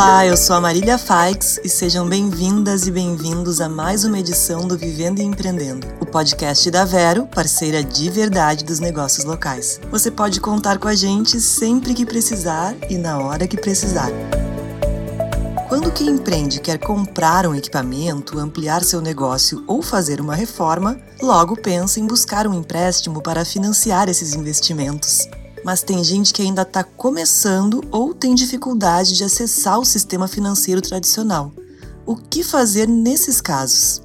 Olá, eu sou a Marília Faix e sejam bem-vindas e bem-vindos a mais uma edição do Vivendo e Empreendendo, o podcast da Vero, parceira de verdade dos negócios locais. Você pode contar com a gente sempre que precisar e na hora que precisar. Quando quem empreende quer comprar um equipamento, ampliar seu negócio ou fazer uma reforma, logo pensa em buscar um empréstimo para financiar esses investimentos mas tem gente que ainda está começando ou tem dificuldade de acessar o sistema financeiro tradicional. O que fazer nesses casos?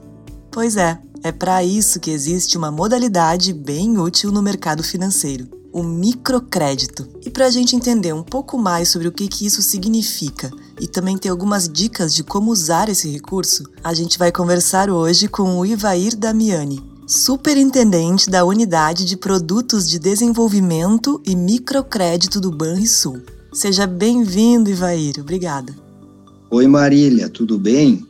Pois é, é para isso que existe uma modalidade bem útil no mercado financeiro, o microcrédito. E para a gente entender um pouco mais sobre o que, que isso significa e também ter algumas dicas de como usar esse recurso, a gente vai conversar hoje com o Ivair Damiani, superintendente da Unidade de Produtos de Desenvolvimento e Microcrédito do Banrisul. Seja bem-vindo, Ivair. Obrigada. Oi, Marília, tudo bem?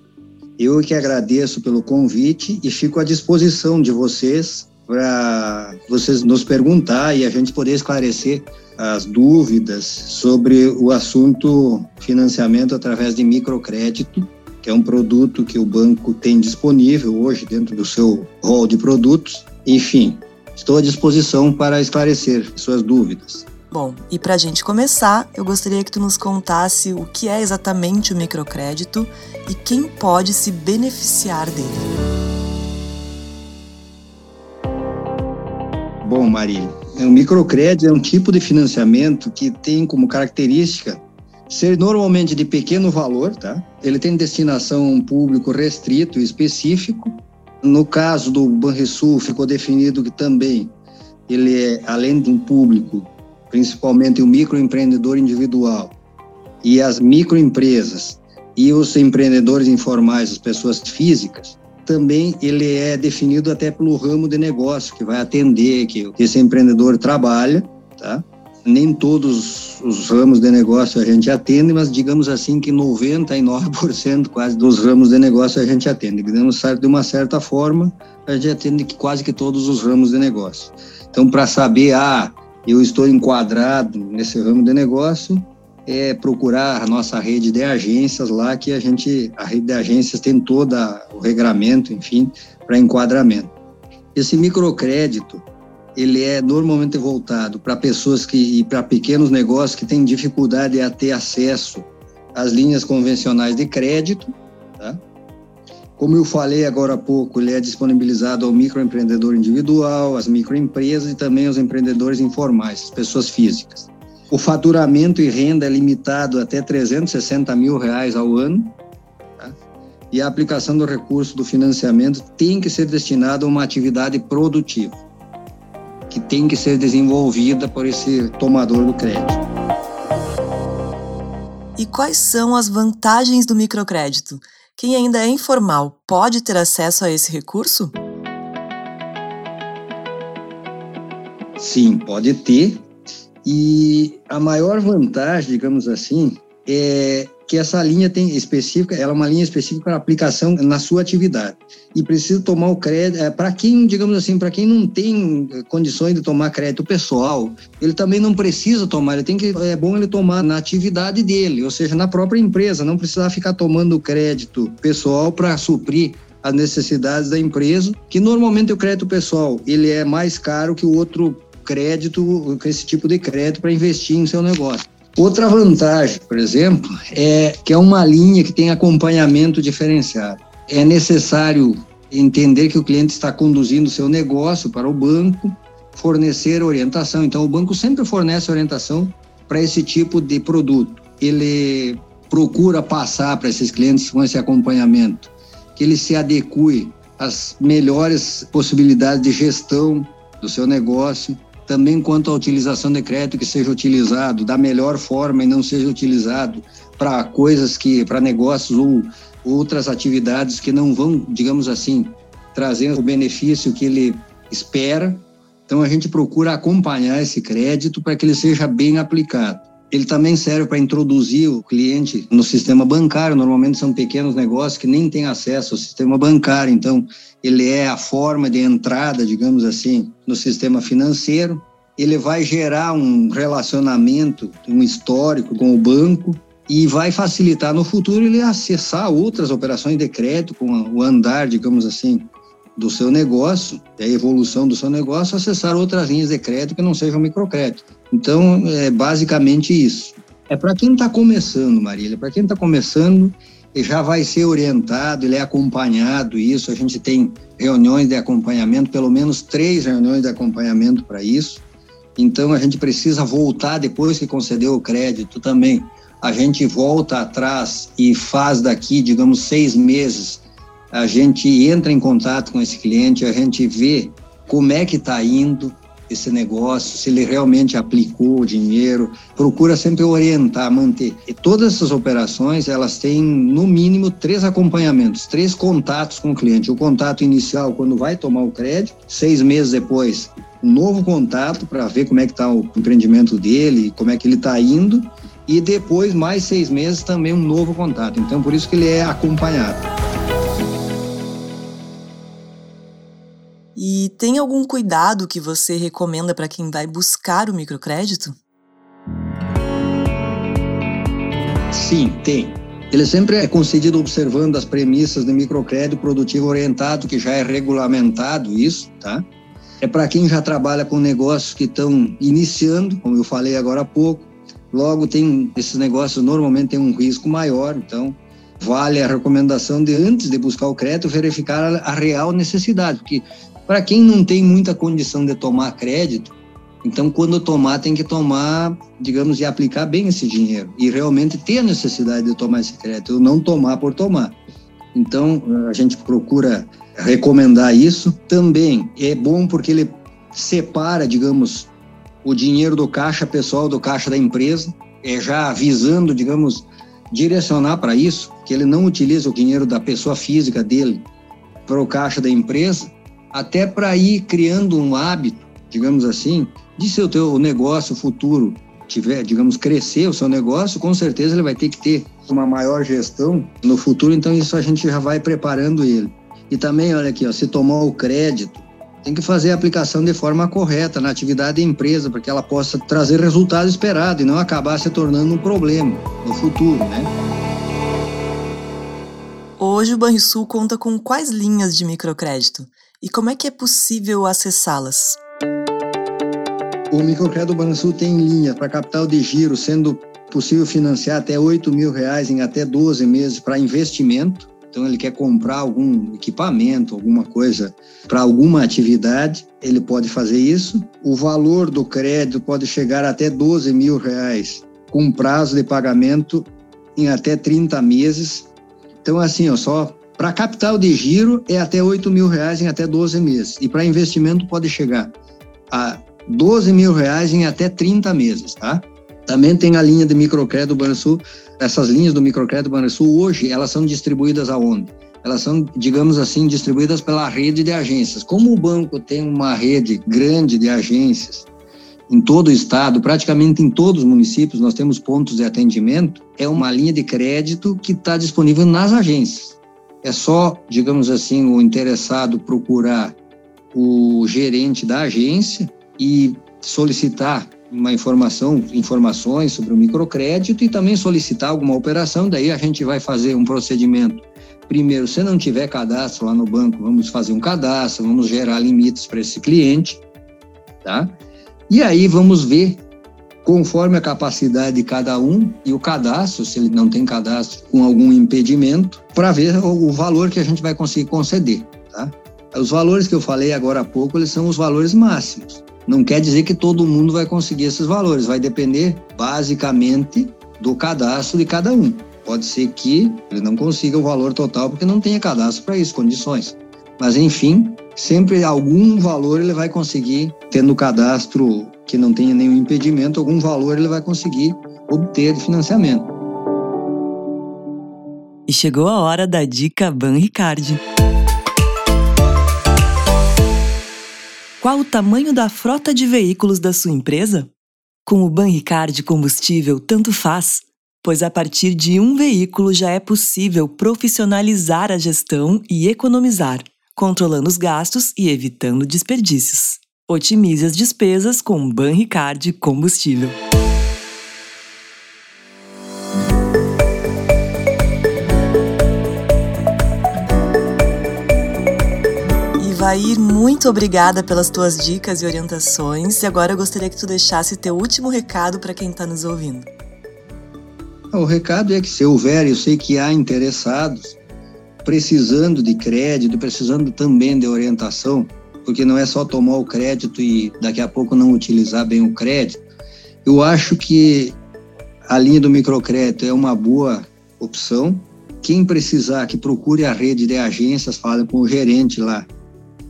Eu que agradeço pelo convite e fico à disposição de vocês para vocês nos perguntar e a gente poder esclarecer as dúvidas sobre o assunto financiamento através de microcrédito que é um produto que o banco tem disponível hoje dentro do seu rol de produtos. Enfim, estou à disposição para esclarecer suas dúvidas. Bom, e para a gente começar, eu gostaria que tu nos contasse o que é exatamente o microcrédito e quem pode se beneficiar dele. Bom, Marília, o microcrédito é um tipo de financiamento que tem como característica ser normalmente de pequeno valor, tá? Ele tem destinação público restrito e específico. No caso do Banrisul, ficou definido que também ele é, além de um público, principalmente o microempreendedor individual e as microempresas e os empreendedores informais, as pessoas físicas, também ele é definido até pelo ramo de negócio que vai atender, que esse empreendedor trabalha, tá? Nem todos os ramos de negócio a gente atende, mas digamos assim que 99% quase dos ramos de negócio a gente atende. De uma certa forma, a gente atende quase que todos os ramos de negócio. Então, para saber, ah, eu estou enquadrado nesse ramo de negócio, é procurar a nossa rede de agências lá, que a gente, a rede de agências tem todo o regramento, enfim, para enquadramento. Esse microcrédito, ele é normalmente voltado para pessoas que e para pequenos negócios que têm dificuldade a ter acesso às linhas convencionais de crédito. Tá? Como eu falei agora há pouco, ele é disponibilizado ao microempreendedor individual, às microempresas e também aos empreendedores informais, pessoas físicas. O faturamento e renda é limitado até 360 mil reais ao ano. Tá? E a aplicação do recurso do financiamento tem que ser destinada a uma atividade produtiva que tem que ser desenvolvida por esse tomador do crédito. E quais são as vantagens do microcrédito? Quem ainda é informal pode ter acesso a esse recurso? Sim, pode ter. E a maior vantagem, digamos assim, é que essa linha tem específica, ela é uma linha específica para aplicação na sua atividade. E precisa tomar o crédito, é, para quem, digamos assim, para quem não tem eh, condições de tomar crédito pessoal, ele também não precisa tomar, ele tem que, é bom ele tomar na atividade dele, ou seja, na própria empresa, não precisar ficar tomando crédito pessoal para suprir as necessidades da empresa, que normalmente o crédito pessoal, ele é mais caro que o outro crédito, esse tipo de crédito para investir em seu negócio. Outra vantagem, por exemplo, é que é uma linha que tem acompanhamento diferenciado. É necessário entender que o cliente está conduzindo seu negócio para o banco, fornecer orientação. Então, o banco sempre fornece orientação para esse tipo de produto. Ele procura passar para esses clientes com esse acompanhamento, que ele se adeque às melhores possibilidades de gestão do seu negócio, também quanto à utilização de crédito que seja utilizado da melhor forma e não seja utilizado para coisas que para negócios ou outras atividades que não vão, digamos assim, trazer o benefício que ele espera. Então a gente procura acompanhar esse crédito para que ele seja bem aplicado. Ele também serve para introduzir o cliente no sistema bancário. Normalmente são pequenos negócios que nem têm acesso ao sistema bancário, então ele é a forma de entrada, digamos assim, no sistema financeiro. Ele vai gerar um relacionamento, um histórico com o banco, e vai facilitar no futuro ele acessar outras operações de crédito com o andar, digamos assim, do seu negócio, a evolução do seu negócio, acessar outras linhas de crédito que não sejam microcrédito. Então, é basicamente isso. É para quem está começando, Marília, para quem está começando, ele já vai ser orientado, ele é acompanhado, isso, a gente tem reuniões de acompanhamento, pelo menos três reuniões de acompanhamento para isso. Então, a gente precisa voltar, depois que concedeu o crédito também, a gente volta atrás e faz daqui, digamos, seis meses, a gente entra em contato com esse cliente, a gente vê como é que está indo, esse negócio, se ele realmente aplicou o dinheiro, procura sempre orientar, manter. E todas essas operações, elas têm no mínimo três acompanhamentos, três contatos com o cliente. O contato inicial, quando vai tomar o crédito, seis meses depois, um novo contato para ver como é que está o empreendimento dele, como é que ele está indo, e depois, mais seis meses, também um novo contato. Então, por isso que ele é acompanhado. E tem algum cuidado que você recomenda para quem vai buscar o microcrédito? Sim, tem. Ele sempre é concedido observando as premissas do microcrédito produtivo orientado, que já é regulamentado isso, tá? É para quem já trabalha com negócios que estão iniciando, como eu falei agora há pouco. Logo, tem esses negócios normalmente têm um risco maior, então vale a recomendação de antes de buscar o crédito verificar a, real necessidade, porque para quem não tem muita condição de tomar crédito, então quando tomar tem que tomar, digamos, e aplicar bem esse dinheiro e realmente ter a necessidade de tomar esse crédito, não tomar por tomar. Então a gente procura recomendar isso. Também é bom porque ele separa, digamos, o dinheiro do caixa pessoal do caixa da empresa, é já visando, digamos, direcionar para isso, que ele não utilize o dinheiro da pessoa física dele para o caixa da empresa, até para ir criando um hábito, digamos assim, de se o teu negócio futuro tiver, digamos, crescer o seu negócio, com certeza ele vai ter que ter uma maior gestão no futuro, então isso a gente já vai preparando ele. E também, olha aqui, ó, se tomar o crédito, tem que fazer a aplicação de forma correta na atividade da empresa, para que ela possa trazer resultado esperado e não acabar se tornando um problema no futuro, né? Hoje o Banrisul conta com quais linhas de microcrédito? E como é que é possível acessá-las? O microcrédito Banrisul tem linha para capital de giro, sendo possível financiar até 8 mil reais em até 12 meses para investimento. Então, ele quer comprar algum equipamento, alguma coisa para alguma atividade, ele pode fazer isso. O valor do crédito pode chegar até 12 mil reais, com prazo de pagamento em até 30 meses. Então, assim, ó, só para capital de giro é até 8 mil reais em até 12 meses. E para investimento pode chegar a 12 mil reais em até 30 meses, tá? Também tem a linha de microcrédito Banrisul. Essas linhas do microcrédito Banrisul hoje, elas são distribuídas aonde? Elas são, digamos assim, distribuídas pela rede de agências. Como o banco tem uma rede grande de agências em todo o estado, praticamente em todos os municípios, nós temos pontos de atendimento, é uma linha de crédito que está disponível nas agências. É só, digamos assim, o interessado procurar o gerente da agência e solicitar uma informação, informações sobre o microcrédito e também solicitar alguma operação. Daí a gente vai fazer um procedimento. Primeiro, se não tiver cadastro lá no banco, vamos fazer um cadastro, vamos gerar limites para esse cliente, tá? E aí vamos ver conforme a capacidade de cada um e o cadastro, se ele não tem cadastro com algum impedimento, para ver o valor que a gente vai conseguir conceder, tá? Os valores que eu falei agora há pouco, eles são os valores máximos. Não quer dizer que todo mundo vai conseguir esses valores, vai depender basicamente do cadastro de cada um. Pode ser que ele não consiga o valor total porque não tenha cadastro para isso, condições. Mas enfim, sempre algum valor ele vai conseguir, tendo cadastro que não tenha nenhum impedimento, algum valor ele vai conseguir obter de financiamento. E chegou a hora da dica Ban Ricardi. Qual o tamanho da frota de veículos da sua empresa? Com o Banricard Combustível, tanto faz, pois a partir de um veículo já é possível profissionalizar a gestão e economizar, controlando os gastos e evitando desperdícios. Otimize as despesas com Banricard Combustível. Ivair, muito obrigada pelas tuas dicas e orientações. E agora eu gostaria que tu deixasse teu último recado para quem está nos ouvindo. O recado é que se houver, eu sei que há interessados, precisando de crédito, precisando também de orientação, porque não é só tomar o crédito e daqui a pouco não utilizar bem o crédito. Eu acho que a linha do microcrédito é uma boa opção. Quem precisar, que procure a rede de agências, fale com o gerente lá,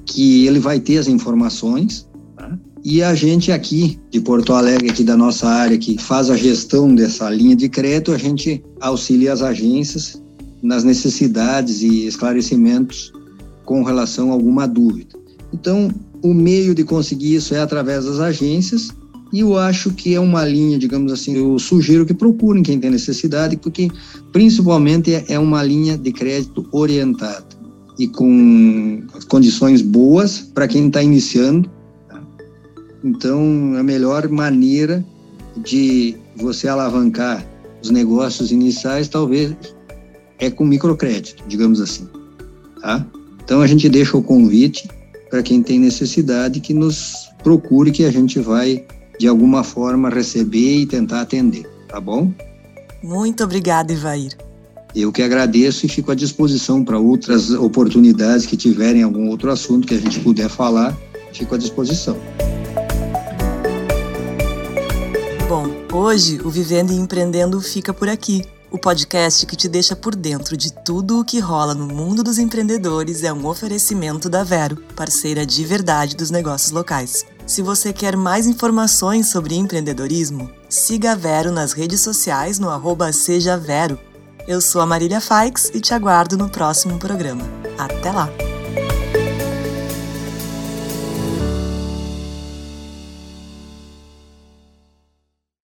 que ele vai ter as informações. Tá? E a gente aqui de Porto Alegre, aqui da nossa área, que faz a gestão dessa linha de crédito, a gente auxilia as agências nas necessidades e esclarecimentos com relação a alguma dúvida. Então, o meio de conseguir isso é através das agências e eu acho que é uma linha, digamos assim, eu sugiro que procurem quem tem necessidade, porque principalmente é uma linha de crédito orientada e com condições boas para quem está iniciando. Tá? Então, a melhor maneira de você alavancar os negócios iniciais, talvez, é com microcrédito, digamos assim. Tá? Então, a gente deixa o convite para quem tem necessidade que nos procure que a gente vai de alguma forma receber e tentar atender, tá bom? Muito obrigada, Ivair. Eu que agradeço e fico à disposição para outras oportunidades que tiverem algum outro assunto que a gente puder falar, fico à disposição. Bom, hoje o Vivendo e Empreendendo fica por aqui. O podcast que te deixa por dentro de tudo o que rola no mundo dos empreendedores é um oferecimento da Vero, parceira de verdade dos negócios locais. Se você quer mais informações sobre empreendedorismo, siga a Vero nas redes sociais no arroba Seja Vero. Eu sou a Marília Faix e te aguardo no próximo programa. Até lá!